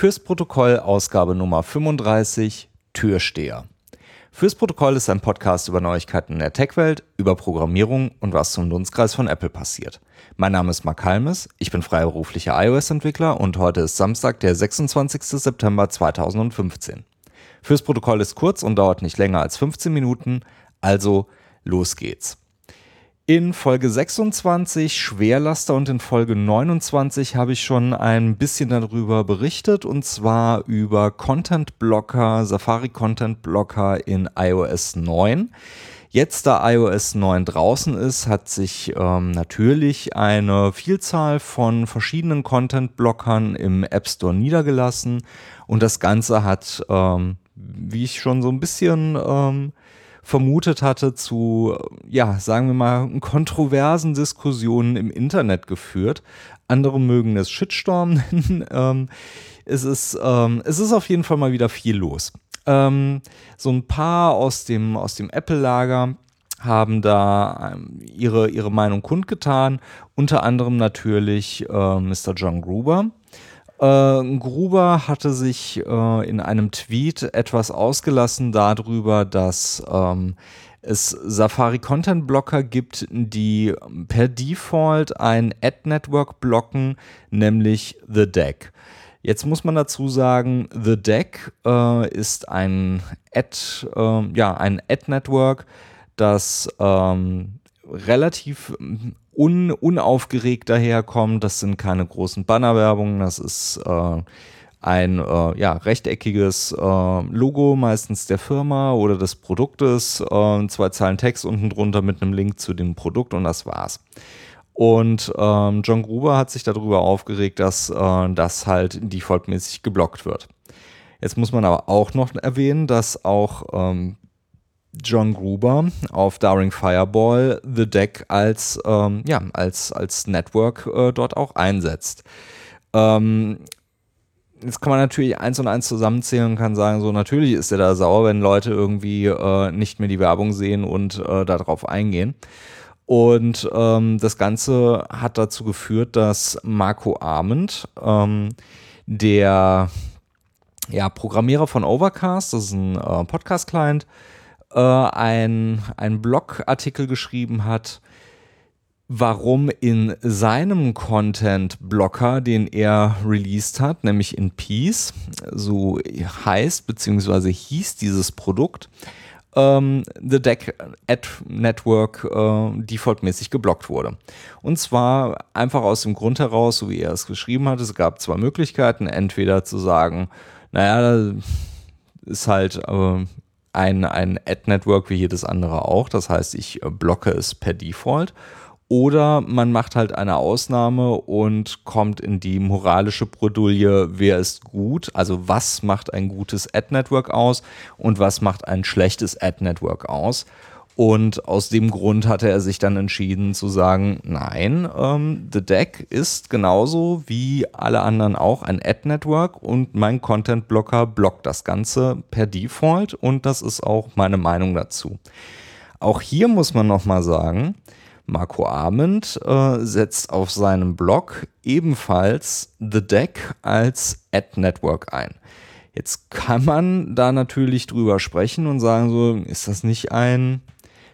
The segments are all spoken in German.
Fürs Protokoll Ausgabe Nummer 35 Türsteher. Fürs Protokoll ist ein Podcast über Neuigkeiten in der Tech-Welt, über Programmierung und was zum Dunstkreis von Apple passiert. Mein Name ist Mark Halmes, ich bin freiberuflicher iOS-Entwickler und heute ist Samstag, der 26. September 2015. Fürs Protokoll ist kurz und dauert nicht länger als 15 Minuten, also los geht's. In Folge 26 Schwerlaster und in Folge 29 habe ich schon ein bisschen darüber berichtet und zwar über Content Blocker, Safari Content Blocker in iOS 9. Jetzt, da iOS 9 draußen ist, hat sich ähm, natürlich eine Vielzahl von verschiedenen Content-Blockern im App Store niedergelassen und das Ganze hat, ähm, wie ich schon so ein bisschen ähm, vermutet hatte, zu, ja, sagen wir mal, kontroversen Diskussionen im Internet geführt. Andere mögen es Shitstorm nennen. ähm, es, ist, ähm, es ist auf jeden Fall mal wieder viel los. Ähm, so ein paar aus dem, aus dem Apple-Lager haben da ähm, ihre, ihre Meinung kundgetan. Unter anderem natürlich äh, Mr. John Gruber. Äh, Gruber hatte sich äh, in einem Tweet etwas ausgelassen darüber, dass ähm, es Safari Content Blocker gibt, die per Default ein Ad-Network blocken, nämlich The Deck. Jetzt muss man dazu sagen, The Deck äh, ist ein Ad, äh, ja, ein Ad-Network, das ähm, relativ un, unaufgeregt daherkommt. Das sind keine großen Bannerwerbungen, das ist äh, ein äh, ja, rechteckiges äh, Logo, meistens der Firma oder des Produktes, äh, zwei Zeilen Text unten drunter mit einem Link zu dem Produkt und das war's. Und ähm, John Gruber hat sich darüber aufgeregt, dass äh, das halt defaultmäßig geblockt wird. Jetzt muss man aber auch noch erwähnen, dass auch ähm, John Gruber auf Daring Fireball The Deck als, ähm, ja, als, als Network äh, dort auch einsetzt. Ähm, jetzt kann man natürlich eins und eins zusammenzählen und kann sagen, so natürlich ist er da sauer, wenn Leute irgendwie äh, nicht mehr die Werbung sehen und äh, darauf eingehen. Und ähm, das Ganze hat dazu geführt, dass Marco Arment, ähm, der ja, Programmierer von Overcast, das ist ein äh, Podcast-Client, äh, ein, ein Blogartikel geschrieben hat, warum in seinem Content-Blocker, den er released hat, nämlich in Peace, so heißt bzw. hieß dieses Produkt, ähm, The Deck Ad Network äh, defaultmäßig geblockt wurde. Und zwar einfach aus dem Grund heraus, so wie er es geschrieben hat, es gab zwei Möglichkeiten, entweder zu sagen, naja, ist halt äh, ein, ein Ad-Network wie jedes andere auch. Das heißt, ich äh, blocke es per Default. Oder man macht halt eine Ausnahme und kommt in die moralische Bredouille, wer ist gut, also was macht ein gutes Ad-Network aus und was macht ein schlechtes Ad-Network aus. Und aus dem Grund hatte er sich dann entschieden zu sagen, nein, ähm, The Deck ist genauso wie alle anderen auch ein Ad-Network und mein Content-Blocker blockt das Ganze per Default und das ist auch meine Meinung dazu. Auch hier muss man nochmal sagen, Marco Arment äh, setzt auf seinem Blog ebenfalls The Deck als Ad-Network ein. Jetzt kann man da natürlich drüber sprechen und sagen so, ist das nicht ein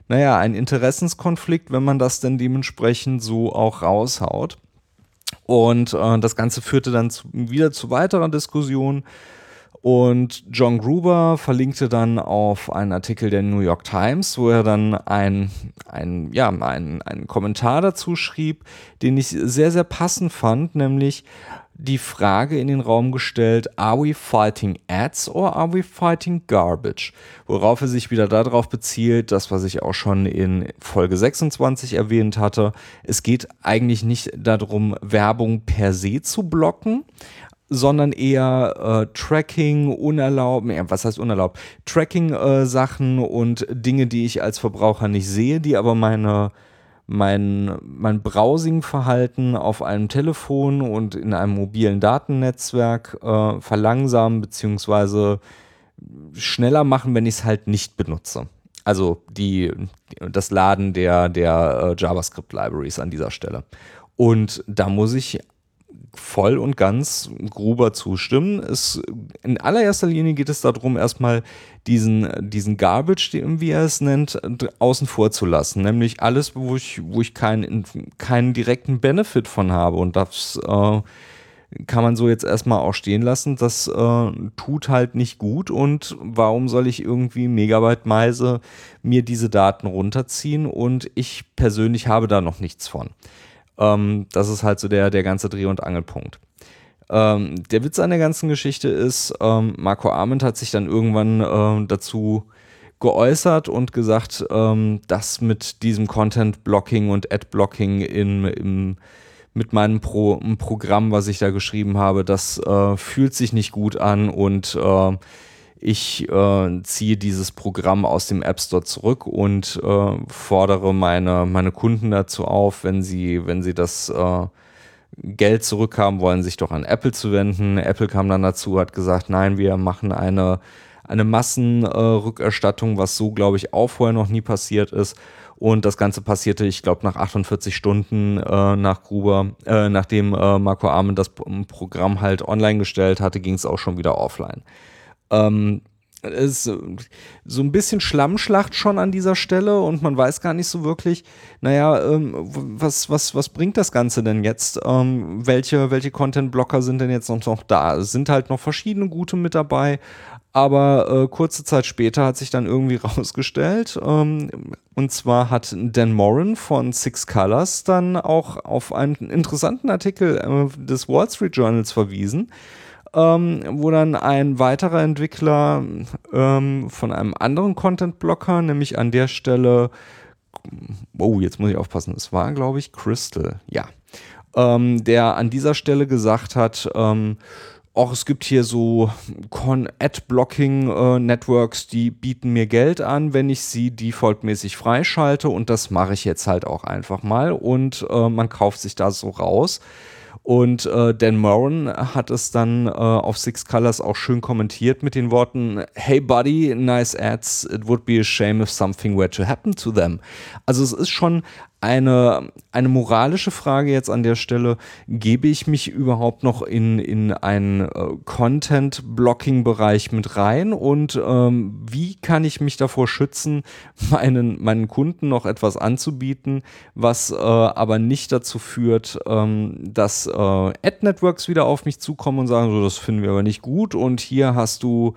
naja, ein Interessenskonflikt, wenn man das denn dementsprechend so auch raushaut. Und äh, das Ganze führte dann zu, wieder zu weiterer Diskussion. Und John Gruber verlinkte dann auf einen Artikel der New York Times, wo er dann ein, ein, ja, ein, einen Kommentar dazu schrieb, den ich sehr, sehr passend fand, nämlich die Frage in den Raum gestellt, are we fighting ads or are we fighting garbage? Worauf er sich wieder darauf bezieht, das, was ich auch schon in Folge 26 erwähnt hatte. Es geht eigentlich nicht darum, Werbung per se zu blocken, sondern eher äh, Tracking, unerlaubt, ja, was heißt unerlaubt? Tracking-Sachen äh, und Dinge, die ich als Verbraucher nicht sehe, die aber meine mein, mein Browsing-Verhalten auf einem Telefon und in einem mobilen Datennetzwerk äh, verlangsamen bzw. schneller machen, wenn ich es halt nicht benutze. Also die, das Laden der, der äh, JavaScript-Libraries an dieser Stelle. Und da muss ich voll und ganz Gruber zustimmen. Es, in allererster Linie geht es darum, erstmal diesen, diesen Garbage, wie er es nennt, außen vor zu lassen. Nämlich alles, wo ich, wo ich keinen, keinen direkten Benefit von habe. Und das äh, kann man so jetzt erstmal auch stehen lassen. Das äh, tut halt nicht gut. Und warum soll ich irgendwie megabyteweise mir diese Daten runterziehen? Und ich persönlich habe da noch nichts von. Ähm, das ist halt so der, der ganze Dreh- und Angelpunkt. Ähm, der Witz an der ganzen Geschichte ist, ähm, Marco Arment hat sich dann irgendwann äh, dazu geäußert und gesagt, ähm, dass mit diesem Content-Blocking und Ad-Blocking im, mit meinem Pro, Programm, was ich da geschrieben habe, das äh, fühlt sich nicht gut an und äh, ich äh, ziehe dieses Programm aus dem App Store zurück und äh, fordere meine, meine Kunden dazu auf, wenn sie, wenn sie das äh, Geld zurückhaben wollen, sich doch an Apple zu wenden. Apple kam dann dazu, hat gesagt, nein, wir machen eine, eine Massenrückerstattung, was so, glaube ich, auch vorher noch nie passiert ist. Und das Ganze passierte, ich glaube, nach 48 Stunden äh, nach Gruber, äh, nachdem äh, Marco Armen das Programm halt online gestellt hatte, ging es auch schon wieder offline. Ähm, ist so ein bisschen Schlammschlacht schon an dieser Stelle und man weiß gar nicht so wirklich, naja, ähm, was, was, was bringt das Ganze denn jetzt? Ähm, welche welche Content-Blocker sind denn jetzt noch, da? Es sind halt noch verschiedene gute mit dabei, aber äh, kurze Zeit später hat sich dann irgendwie rausgestellt, ähm, und zwar hat Dan Moran von Six Colors dann auch auf einen interessanten Artikel äh, des Wall Street Journals verwiesen, ähm, wo dann ein weiterer Entwickler ähm, von einem anderen Content-Blocker, nämlich an der Stelle, oh, jetzt muss ich aufpassen, es war, glaube ich, Crystal, ja, ähm, der an dieser Stelle gesagt hat, ähm, auch es gibt hier so Ad-Blocking-Networks, äh, die bieten mir Geld an, wenn ich sie defaultmäßig freischalte und das mache ich jetzt halt auch einfach mal und äh, man kauft sich da so raus. Und äh, Dan Moran hat es dann äh, auf Six Colors auch schön kommentiert mit den Worten: Hey Buddy, nice ads. It would be a shame if something were to happen to them. Also es ist schon eine, eine moralische Frage jetzt an der Stelle. Gebe ich mich überhaupt noch in, in einen äh, Content-Blocking-Bereich mit rein? Und ähm, wie kann ich mich davor schützen, meinen, meinen Kunden noch etwas anzubieten, was äh, aber nicht dazu führt, ähm, dass äh, Ad-Networks wieder auf mich zukommen und sagen, so, das finden wir aber nicht gut und hier hast du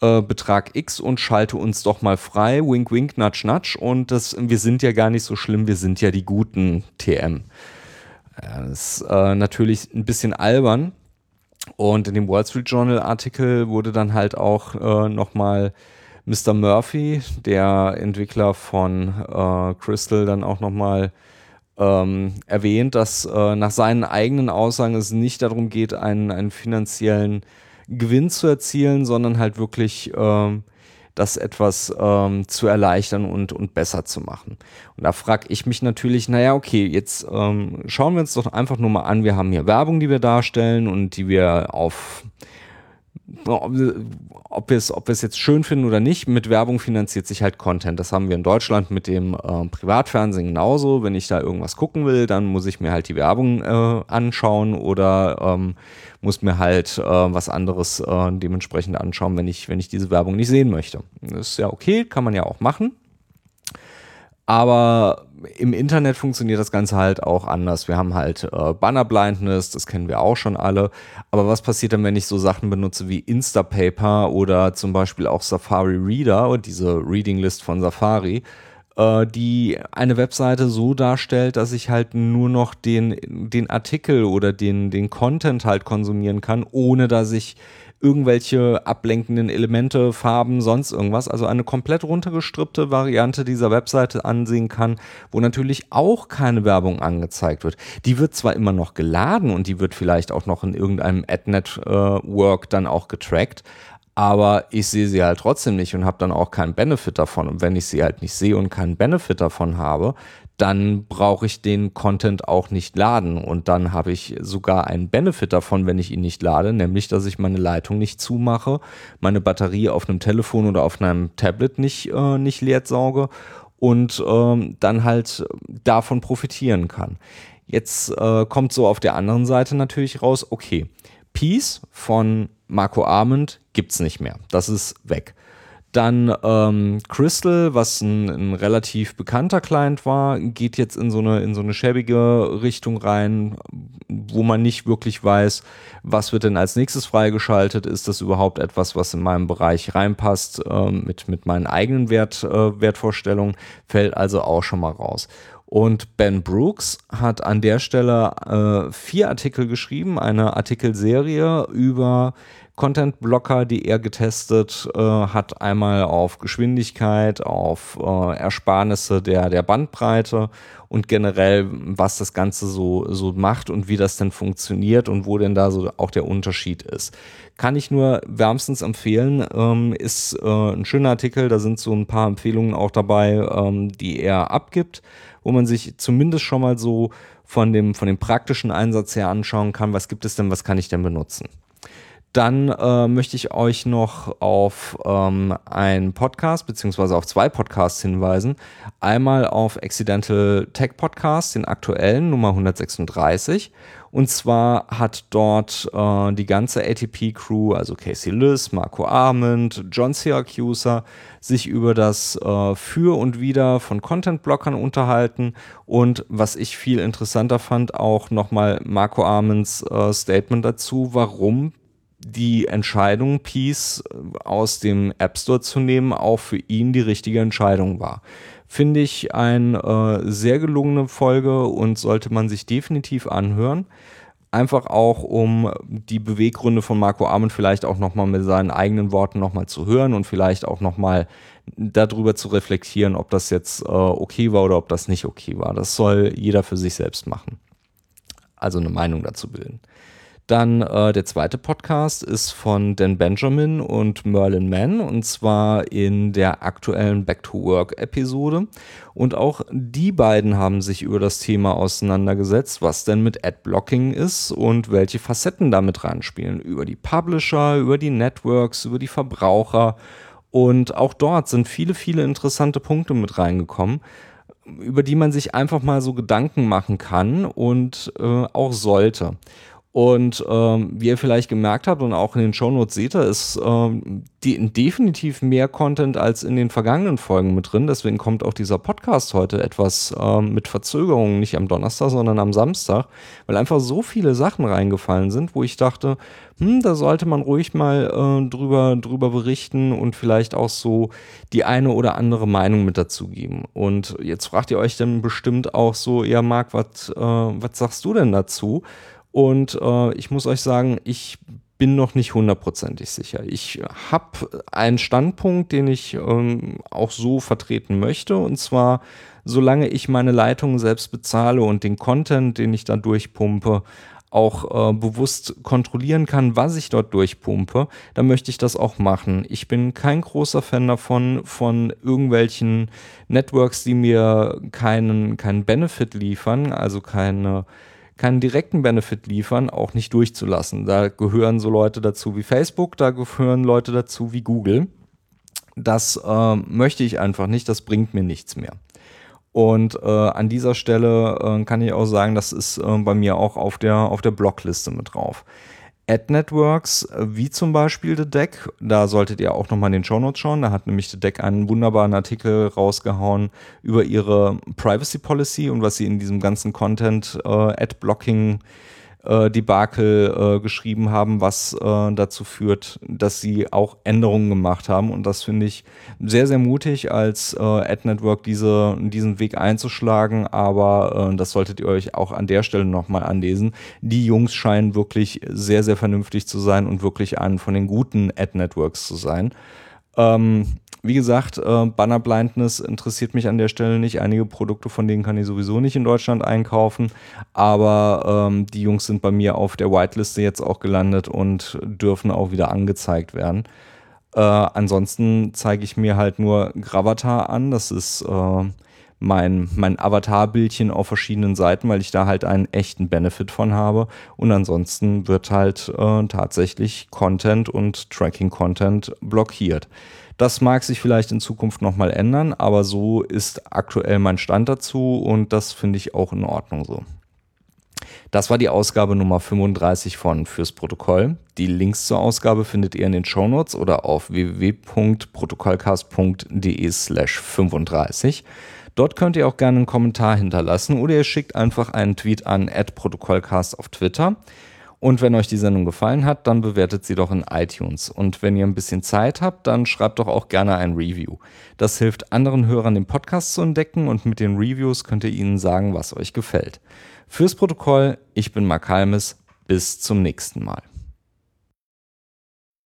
äh, Betrag X und schalte uns doch mal frei. Wink, wink, natsch, natsch. Und das, wir sind ja gar nicht so schlimm, wir sind ja die guten TM. Das ist äh, natürlich ein bisschen albern. Und in dem Wall Street Journal Artikel wurde dann halt auch äh, nochmal Mr. Murphy, der Entwickler von äh, Crystal, dann auch nochmal ähm, erwähnt, dass äh, nach seinen eigenen Aussagen es nicht darum geht, einen, einen finanziellen Gewinn zu erzielen, sondern halt wirklich ähm, das etwas ähm, zu erleichtern und, und besser zu machen. Und da frage ich mich natürlich, naja, okay, jetzt ähm, schauen wir uns doch einfach nur mal an, wir haben hier Werbung, die wir darstellen und die wir auf ob wir es ob wir es jetzt schön finden oder nicht, mit Werbung finanziert sich halt Content. Das haben wir in Deutschland mit dem äh, Privatfernsehen genauso. Wenn ich da irgendwas gucken will, dann muss ich mir halt die Werbung äh, anschauen oder ähm, muss mir halt äh, was anderes äh, dementsprechend anschauen, wenn ich, wenn ich diese Werbung nicht sehen möchte. Das ist ja okay, kann man ja auch machen. Aber im Internet funktioniert das Ganze halt auch anders. Wir haben halt äh, Banner Blindness, das kennen wir auch schon alle. Aber was passiert dann, wenn ich so Sachen benutze wie Instapaper oder zum Beispiel auch Safari Reader und diese Reading List von Safari, äh, die eine Webseite so darstellt, dass ich halt nur noch den, den Artikel oder den, den Content halt konsumieren kann, ohne dass ich irgendwelche ablenkenden Elemente, Farben, sonst irgendwas. Also eine komplett runtergestrippte Variante dieser Webseite ansehen kann, wo natürlich auch keine Werbung angezeigt wird. Die wird zwar immer noch geladen und die wird vielleicht auch noch in irgendeinem AdNetwork äh, dann auch getrackt, aber ich sehe sie halt trotzdem nicht und habe dann auch keinen Benefit davon. Und wenn ich sie halt nicht sehe und keinen Benefit davon habe, dann brauche ich den Content auch nicht laden. Und dann habe ich sogar einen Benefit davon, wenn ich ihn nicht lade, nämlich, dass ich meine Leitung nicht zumache, meine Batterie auf einem Telefon oder auf einem Tablet nicht, äh, nicht leert sauge und ähm, dann halt davon profitieren kann. Jetzt äh, kommt so auf der anderen Seite natürlich raus, okay, Peace von Marco Arment gibt es nicht mehr. Das ist weg. Dann ähm, Crystal, was ein, ein, relativ bekannter Client war, geht jetzt in so, eine, in so eine schäbige Richtung rein, wo man nicht wirklich weiß, was wird denn als nächstes freigeschaltet. Ist das überhaupt etwas, was in meinem Bereich reinpasst äh, mit, mit meinen eigenen Wert, äh, Wertvorstellungen? Fällt also auch schon mal raus. Und Ben Brooks hat an der Stelle äh, vier Artikel geschrieben, eine Artikelserie über Content-Blocker, die er getestet äh, hat, einmal auf Geschwindigkeit, auf äh, Ersparnisse der, der Bandbreite und generell, was das Ganze so, so macht und wie das denn funktioniert und wo denn da so auch der Unterschied ist. Kann ich nur wärmstens empfehlen, ähm, ist äh, ein schöner Artikel, da sind so ein paar Empfehlungen auch dabei, ähm, die er abgibt, wo man sich zumindest schon mal so von dem, von dem praktischen Einsatz her anschauen kann, was gibt es denn, was kann ich denn benutzen. Dann äh, möchte ich euch noch auf ähm, einen Podcast beziehungsweise auf zwei Podcasts hinweisen. Einmal auf Accidental Tech Podcast, den aktuellen Nummer 136. Und zwar hat dort äh, die ganze ATP-Crew, also Casey Liss, Marco Arment, John Syracuse, sich über das äh, Für und Wider von Content-Blockern unterhalten. Und was ich viel interessanter fand, auch nochmal Marco Arments äh, Statement dazu, warum die Entscheidung, Peace äh, aus dem App Store zu nehmen, auch für ihn die richtige Entscheidung war. Finde ich eine äh, sehr gelungene Folge und sollte man sich definitiv anhören. Einfach auch, um die Beweggründe von Marco Arment vielleicht auch nochmal mit seinen eigenen Worten nochmal zu hören und vielleicht auch nochmal darüber zu reflektieren, ob das jetzt äh, okay war oder ob das nicht okay war. Das soll jeder für sich selbst machen. Also eine Meinung dazu bilden. Dann äh, der zweite Podcast ist von Dan Benjamin und Merlin Mann und zwar in der aktuellen Back to Work Episode. Und auch die beiden haben sich über das Thema auseinandergesetzt, was denn mit Adblocking ist und welche Facetten damit reinspielen. Über die Publisher, über die Networks, über die Verbraucher. Und auch dort sind viele, viele interessante Punkte mit reingekommen über die man sich einfach mal so Gedanken machen kann und äh, auch sollte. Und ähm, wie ihr vielleicht gemerkt habt und auch in den Shownotes seht ihr, ist ähm, die, definitiv mehr Content als in den vergangenen Folgen mit drin. Deswegen kommt auch dieser Podcast heute etwas ähm, mit Verzögerung, nicht am Donnerstag, sondern am Samstag, weil einfach so viele Sachen reingefallen sind, wo ich dachte, hm, da sollte man ruhig mal äh, drüber, drüber berichten und vielleicht auch so die eine oder andere Meinung mit dazu geben. Und jetzt fragt ihr euch dann bestimmt auch so, ja, Marc, was äh, sagst du denn dazu? Und äh, ich muss euch sagen, ich bin noch nicht hundertprozentig sicher. Ich habe einen Standpunkt, den ich ähm, auch so vertreten möchte. Und zwar, solange ich meine Leitungen selbst bezahle und den Content, den ich da durchpumpe, auch äh, bewusst kontrollieren kann, was ich dort durchpumpe, dann möchte ich das auch machen. Ich bin kein großer Fan davon, von irgendwelchen Networks, die mir keinen, keinen Benefit liefern, also keine keinen direkten Benefit liefern, auch nicht durchzulassen. Da gehören so Leute dazu wie Facebook, da gehören Leute dazu wie Google. Das äh, möchte ich einfach nicht, das bringt mir nichts mehr. Und äh, an dieser Stelle äh, kann ich auch sagen, das ist äh, bei mir auch auf der, auf der Blockliste mit drauf. Ad-Networks, wie zum Beispiel The Deck, da solltet ihr auch nochmal in den Shownotes schauen. Da hat nämlich The Deck einen wunderbaren Artikel rausgehauen über ihre Privacy Policy und was sie in diesem ganzen Content äh, Ad-Blocking äh, Debakel äh, geschrieben haben, was äh, dazu führt, dass sie auch Änderungen gemacht haben. Und das finde ich sehr, sehr mutig, als äh, Ad Network diese, diesen Weg einzuschlagen. Aber äh, das solltet ihr euch auch an der Stelle nochmal anlesen. Die Jungs scheinen wirklich sehr, sehr vernünftig zu sein und wirklich einen von den guten Ad Networks zu sein. Ähm, wie gesagt, äh, Banner Blindness interessiert mich an der Stelle nicht. Einige Produkte von denen kann ich sowieso nicht in Deutschland einkaufen. Aber ähm, die Jungs sind bei mir auf der Whiteliste jetzt auch gelandet und dürfen auch wieder angezeigt werden. Äh, ansonsten zeige ich mir halt nur Gravatar an. Das ist äh, mein, mein Avatar-Bildchen auf verschiedenen Seiten, weil ich da halt einen echten Benefit von habe. Und ansonsten wird halt äh, tatsächlich Content und Tracking-Content blockiert. Das mag sich vielleicht in Zukunft nochmal ändern, aber so ist aktuell mein Stand dazu und das finde ich auch in Ordnung so. Das war die Ausgabe Nummer 35 von Fürs Protokoll. Die Links zur Ausgabe findet ihr in den Shownotes oder auf www.protokollcast.de slash 35. Dort könnt ihr auch gerne einen Kommentar hinterlassen oder ihr schickt einfach einen Tweet an protokollcast auf Twitter. Und wenn euch die Sendung gefallen hat, dann bewertet sie doch in iTunes. Und wenn ihr ein bisschen Zeit habt, dann schreibt doch auch gerne ein Review. Das hilft anderen Hörern, den Podcast zu entdecken und mit den Reviews könnt ihr ihnen sagen, was euch gefällt. Fürs Protokoll, ich bin Mark Halmes. Bis zum nächsten Mal.